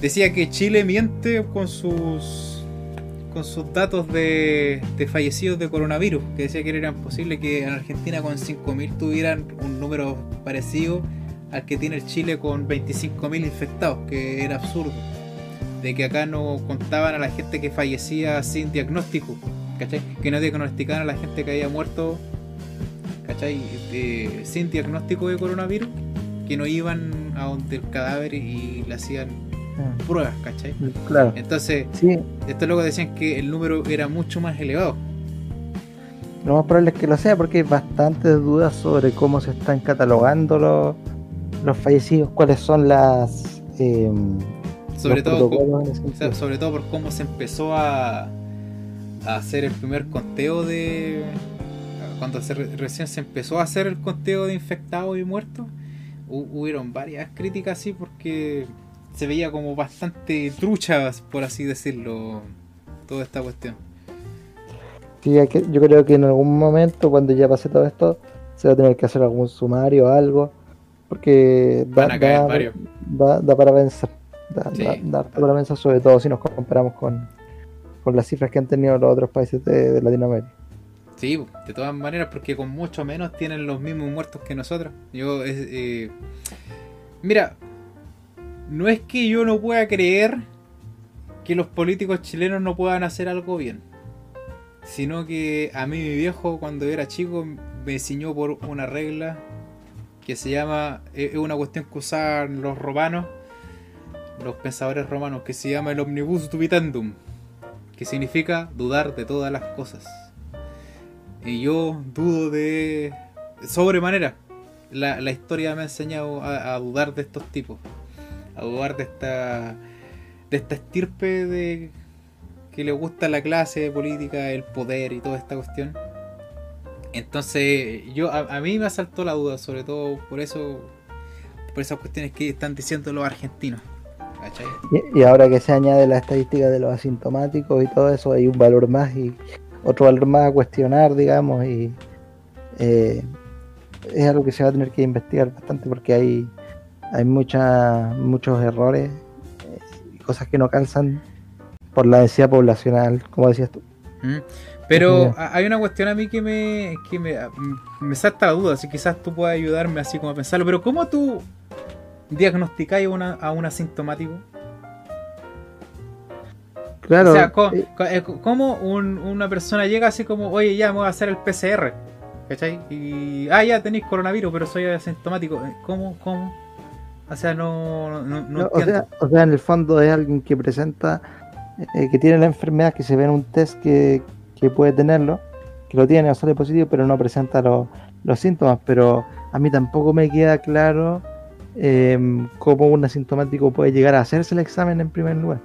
decía que Chile miente con sus con sus datos de, fallecidos de coronavirus, que decía que era imposible que en Argentina con 5.000 tuvieran un número parecido al que tiene el Chile con 25.000 infectados, que era absurdo. de que acá no contaban a la gente que fallecía sin diagnóstico, ¿cachai? Que no diagnosticaban a la gente que había muerto, ¿cachai? sin diagnóstico de coronavirus, que no iban a donde el cadáver y le hacían ah. pruebas, ¿cachai? Claro. Entonces, esto luego decían que el número era mucho más elevado. Lo más probable es que lo sea porque hay bastantes dudas sobre cómo se están catalogando los, los fallecidos, cuáles son las... Em, sobre, todo, sobre todo por cómo se empezó a, a hacer el primer conteo de... Cuando recién se empezó a hacer el conteo de infectados y muertos, hubieron varias críticas así porque se veía como bastante truchas, por así decirlo, toda esta cuestión. Sí, yo creo que en algún momento, cuando ya pase todo esto, se va a tener que hacer algún sumario o algo, porque da, para pensar. Da, para pensar, sobre todo si nos comparamos con, las cifras que han tenido los otros países de, Latinoamérica. Sí, de todas maneras, porque con mucho menos tienen los mismos muertos que nosotros. Yo, eh, mira, no es que yo no pueda creer que los políticos chilenos no puedan hacer algo bien sino que a mí mi viejo cuando era chico me enseñó por una regla que se llama, es una cuestión que usaban los romanos, los pensadores romanos, que se llama el omnibus dubitandum, que significa dudar de todas las cosas. Y yo dudo de sobremanera. La, la historia me ha enseñado a, dudar de estos tipos, a dudar de esta, de esta estirpe de que le gusta la clase política, el poder y toda esta cuestión. Entonces, yo a, mí me asaltó la duda, sobre todo por eso, por esas cuestiones que están diciendo los argentinos. Y, ahora que se añade la estadística de los asintomáticos y todo eso, hay un valor más y otro valor más a cuestionar, digamos, y eh, es algo que se va a tener que investigar bastante porque hay, hay mucha, muchos errores eh, y cosas que no calzan por la densidad poblacional, como decías tú. Mm. Pero hay una cuestión a mí que me, que me, me salta la duda, si quizás tú puedas ayudarme así como a pensarlo, pero ¿cómo tú diagnosticáis a un asintomático? Claro. O sea, eh, eh, ¿cómo, una persona llega así como, oye, ya me voy a hacer el PCR? ¿Cachai? Y, ah, ya tenéis coronavirus, pero soy asintomático. Eh, ¿Cómo? ¿Cómo? O sea, no, no, no, o, sea, o sea, en el fondo es alguien que presenta eh, que tiene la enfermedad, que se ve en un test que, puede tenerlo, que lo tiene o sale positivo, pero no presenta los síntomas. Pero a mí tampoco me queda claro em, cómo un asintomático puede llegar a hacerse el examen en primer lugar.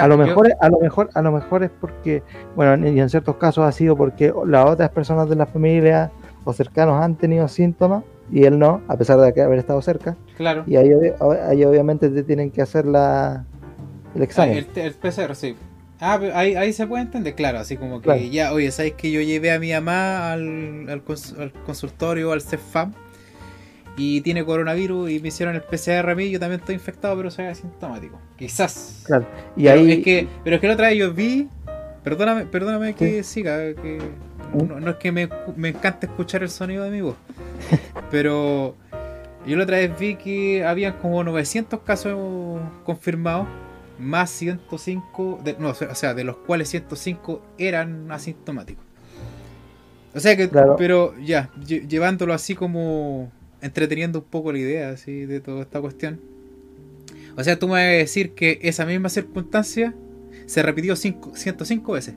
a lo mejor, a lo mejor, a lo mejor es porque, bueno, y en ciertos casos ha sido porque las otras personas de la familia o cercanos han tenido síntomas y él no, a pesar de haber estado cerca. Claro. Y ahí, ahí obviamente te tienen que hacer la, el examen. el, PCR, sí. Ah, ahí, ahí se puede entender, claro, así como que ya, oye, ¿sabes que yo llevé a mi mamá al, al, consultorio, al CEFAM, y tiene coronavirus y me hicieron el PCR a mí, yo también estoy infectado, pero soy asintomático. Quizás. Claro. Y pero ahí... es que, pero es que la otra vez yo vi, perdóname, perdóname que siga, que no, es que me, me encante escuchar el sonido de mi voz, *laughs* pero yo la otra vez vi que habían como 900 casos confirmados más 105, de, no, o sea, de los cuales 105 eran asintomáticos. O sea que, pero ya, llevándolo así como entreteniendo un poco la idea así de toda esta cuestión. O sea, tú me vas a decir que esa misma circunstancia se repitió 105 veces.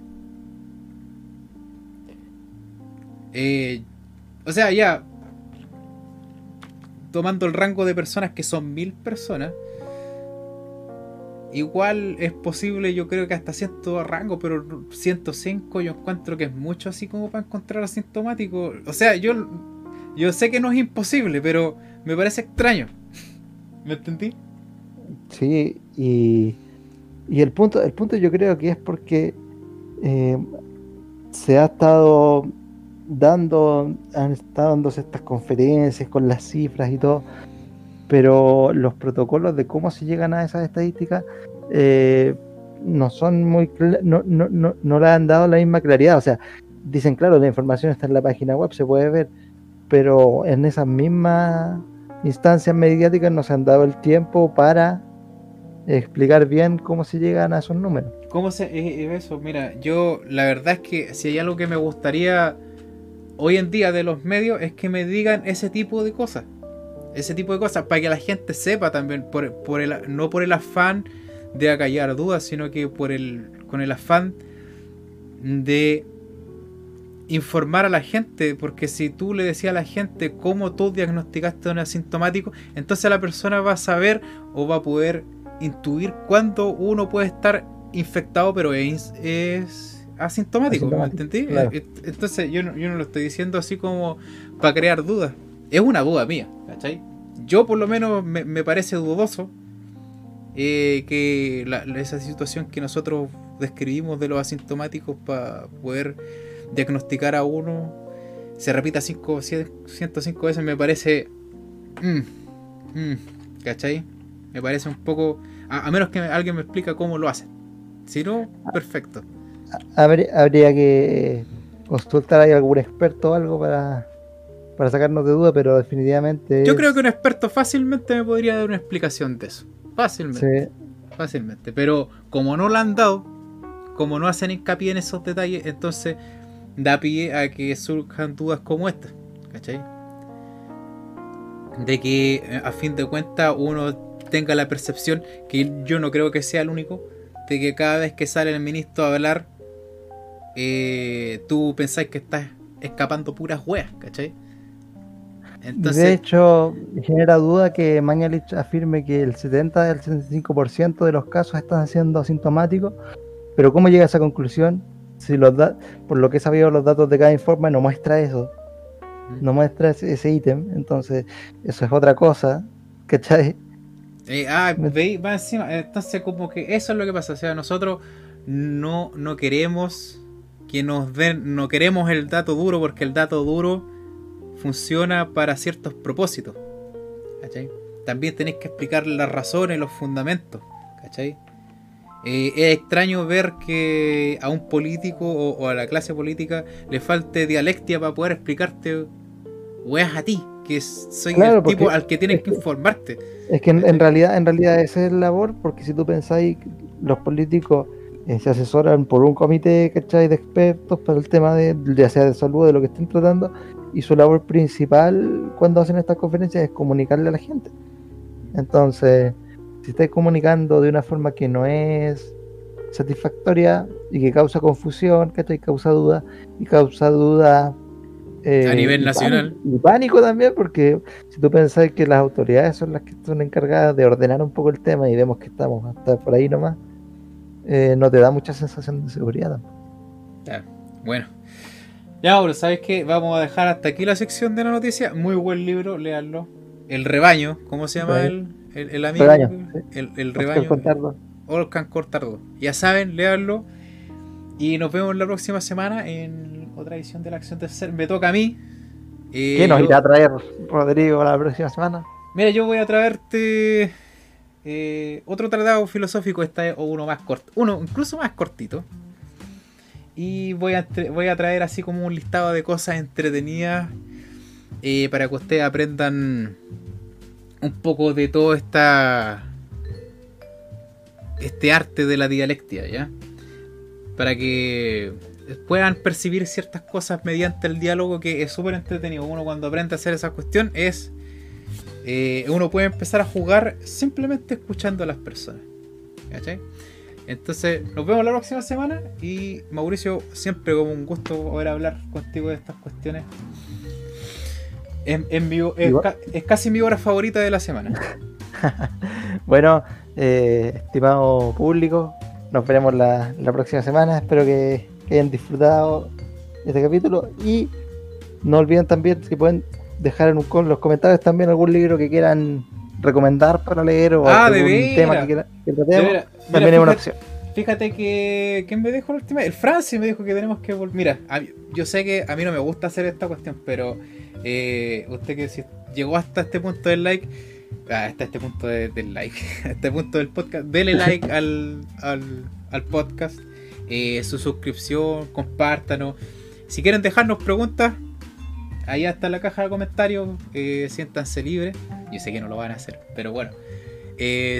Eh, o sea, ya tomando el rango de personas que son mil personas, Igual es posible, yo creo que hasta cierto rango, pero 105 yo encuentro que es mucho así como para encontrar asintomático. O sea, yo, yo sé que no es imposible, pero me parece extraño. ¿Me entendí? Sí, y, y el punto, el punto yo creo que es porque eh, se ha estado dando, han estado dándose estas conferencias con las cifras y todo, pero los protocolos de cómo se llegan a esas estadísticas eh, no son muy no, no, no, no le han dado la misma claridad. O sea, dicen, claro, la información está en la página web, se puede ver, pero en esas mismas instancias mediáticas no se han dado el tiempo para explicar bien cómo se llegan a esos números. ¿Cómo se es eso? Mira, yo la verdad es que si hay algo que me gustaría hoy en día de los medios es que me digan ese tipo de cosas. Ese tipo de cosas, para que la gente sepa también, por, por el, no por el afán de acallar dudas, sino que por el, con el afán de informar a la gente, porque si tú le decías a la gente cómo tú diagnosticaste un asintomático, entonces la persona va a saber o va a poder intuir cuándo uno puede estar infectado, pero es, es asintomático, ¿me entendí? Eh, entonces yo no, yo no lo estoy diciendo así como para crear dudas, es una duda mía, ¿cachai? Yo por lo menos me, parece dudoso eh, que esa situación que nosotros describimos de los asintomáticos para poder diagnosticar a uno se repita 5, 105 veces me parece... Mm, mm, ¿Cachai? Me parece un poco... A, menos que alguien me explica cómo lo hace Si no, perfecto. Habría, que consultar a algún experto o algo para, para sacarnos de duda, pero definitivamente... Yo creo que un experto fácilmente me podría dar una explicación de eso. Fácilmente. Fácilmente. Pero como no lo han dado, como no hacen hincapié en esos detalles, entonces da pie a que surjan dudas como esta, ¿cachai? De que eh, a fin de cuentas uno tenga la percepción, que yo no creo que sea el único, de que cada vez que sale el ministro a hablar, eh, tú pensáis que estás escapando puras weas, ¿cachai? De hecho, genera duda que Mañalich afirme que el 70 del 75% de los casos están siendo asintomáticos, pero ¿cómo llega a esa conclusión? Si los da por lo que he sabido los datos de cada informe no muestra eso no muestra ese ítem entonces eso es otra cosa ¿cachai? Eh, ah, veis, va encima entonces como que eso es lo que pasa o sea nosotros no, no queremos que nos den no queremos el dato duro porque el dato duro funciona para ciertos propósitos ¿cachai? también tenéis que explicar las razones los fundamentos ¿cachai? Eh, es extraño ver que a un político o, a la clase política le falte dialectia para poder explicarte weas a ti, que soy el tipo al que tienes que, informarte. Es que en, realidad, en realidad esa es la labor, porque si tú pensáis, los políticos eh, se asesoran por un comité ¿cachai? de expertos para el tema de ya sea de salud, de lo que estén tratando, y su labor principal cuando hacen estas conferencias es comunicarle a la gente. Entonces, si estáis comunicando de una forma que no es satisfactoria y que causa confusión, que causa duda y causa duda eh, a nivel nacional. y pánico también, porque si tú pensás que las autoridades son las que están encargadas de ordenar un poco el tema y vemos que estamos hasta por ahí nomás, eh, no te da mucha sensación de seguridad bueno. Ya, ahora, ¿sabes qué? Vamos a dejar hasta aquí la sección de la noticia. Muy buen libro, léanlo. El rebaño, ¿cómo se llama él? El, amigo. El, el rebaño. Olcan Cortardo. Ya saben, léanlo. Y nos vemos la próxima semana en otra edición de la acción tercera. Me toca a mí. Eh, ¿Qué nos irá a traer Rodrigo la próxima semana? Mira, yo voy a traerte eh, otro tratado filosófico, esta o uno más corto, uno incluso más cortito. Y voy a, voy a traer así como un listado de cosas entretenidas eh, para que ustedes aprendan un poco de todo esta este arte de la dialectia, ¿ya? Para que puedan percibir ciertas cosas mediante el diálogo que es súper entretenido. Uno cuando aprende a hacer esa cuestión es... Eh, uno puede empezar a jugar simplemente escuchando a las personas. Entonces, nos vemos la próxima semana y Mauricio, siempre como un gusto poder hablar contigo de estas cuestiones. Es, casi mi hora favorita de la semana. *laughs* bueno, eh, estimado público, nos veremos la, próxima semana. Espero que, hayan disfrutado este capítulo y no olviden también si pueden dejar en un, los comentarios también algún libro que quieran recomendar para leer o ah, algún tema que, quieran, que tratemos. también es una opción. Fíjate que. ¿Quién me dijo el último? El Francis me dijo que tenemos que volver. Mira, yo sé que a mí no me gusta hacer esta cuestión, pero eh, usted que si llegó hasta este punto del like, ah, hasta este punto del like, *laughs* a este punto del podcast, dele *laughs* like al, al, podcast, eh, su suscripción, compártanos. Si quieren dejarnos preguntas, ahí está la caja de comentarios, eh, siéntanse libres. Yo sé que no lo van a hacer, pero bueno,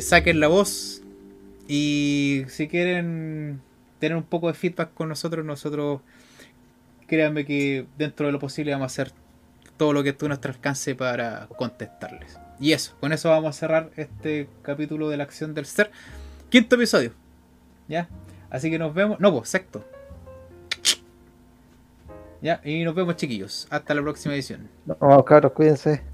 saquen la voz, Y si quieren tener un poco de feedback con nosotros, nosotros créanme que dentro de lo posible vamos a hacer todo lo que esté a nuestro alcance para contestarles. Y eso, con eso vamos a cerrar este capítulo de la acción del ser. Quinto episodio. ¿Ya? Así que nos vemos. No, pues, sexto. ¿Ya? Y nos vemos, chiquillos. Hasta la próxima edición. Vemos, cabros, cuídense.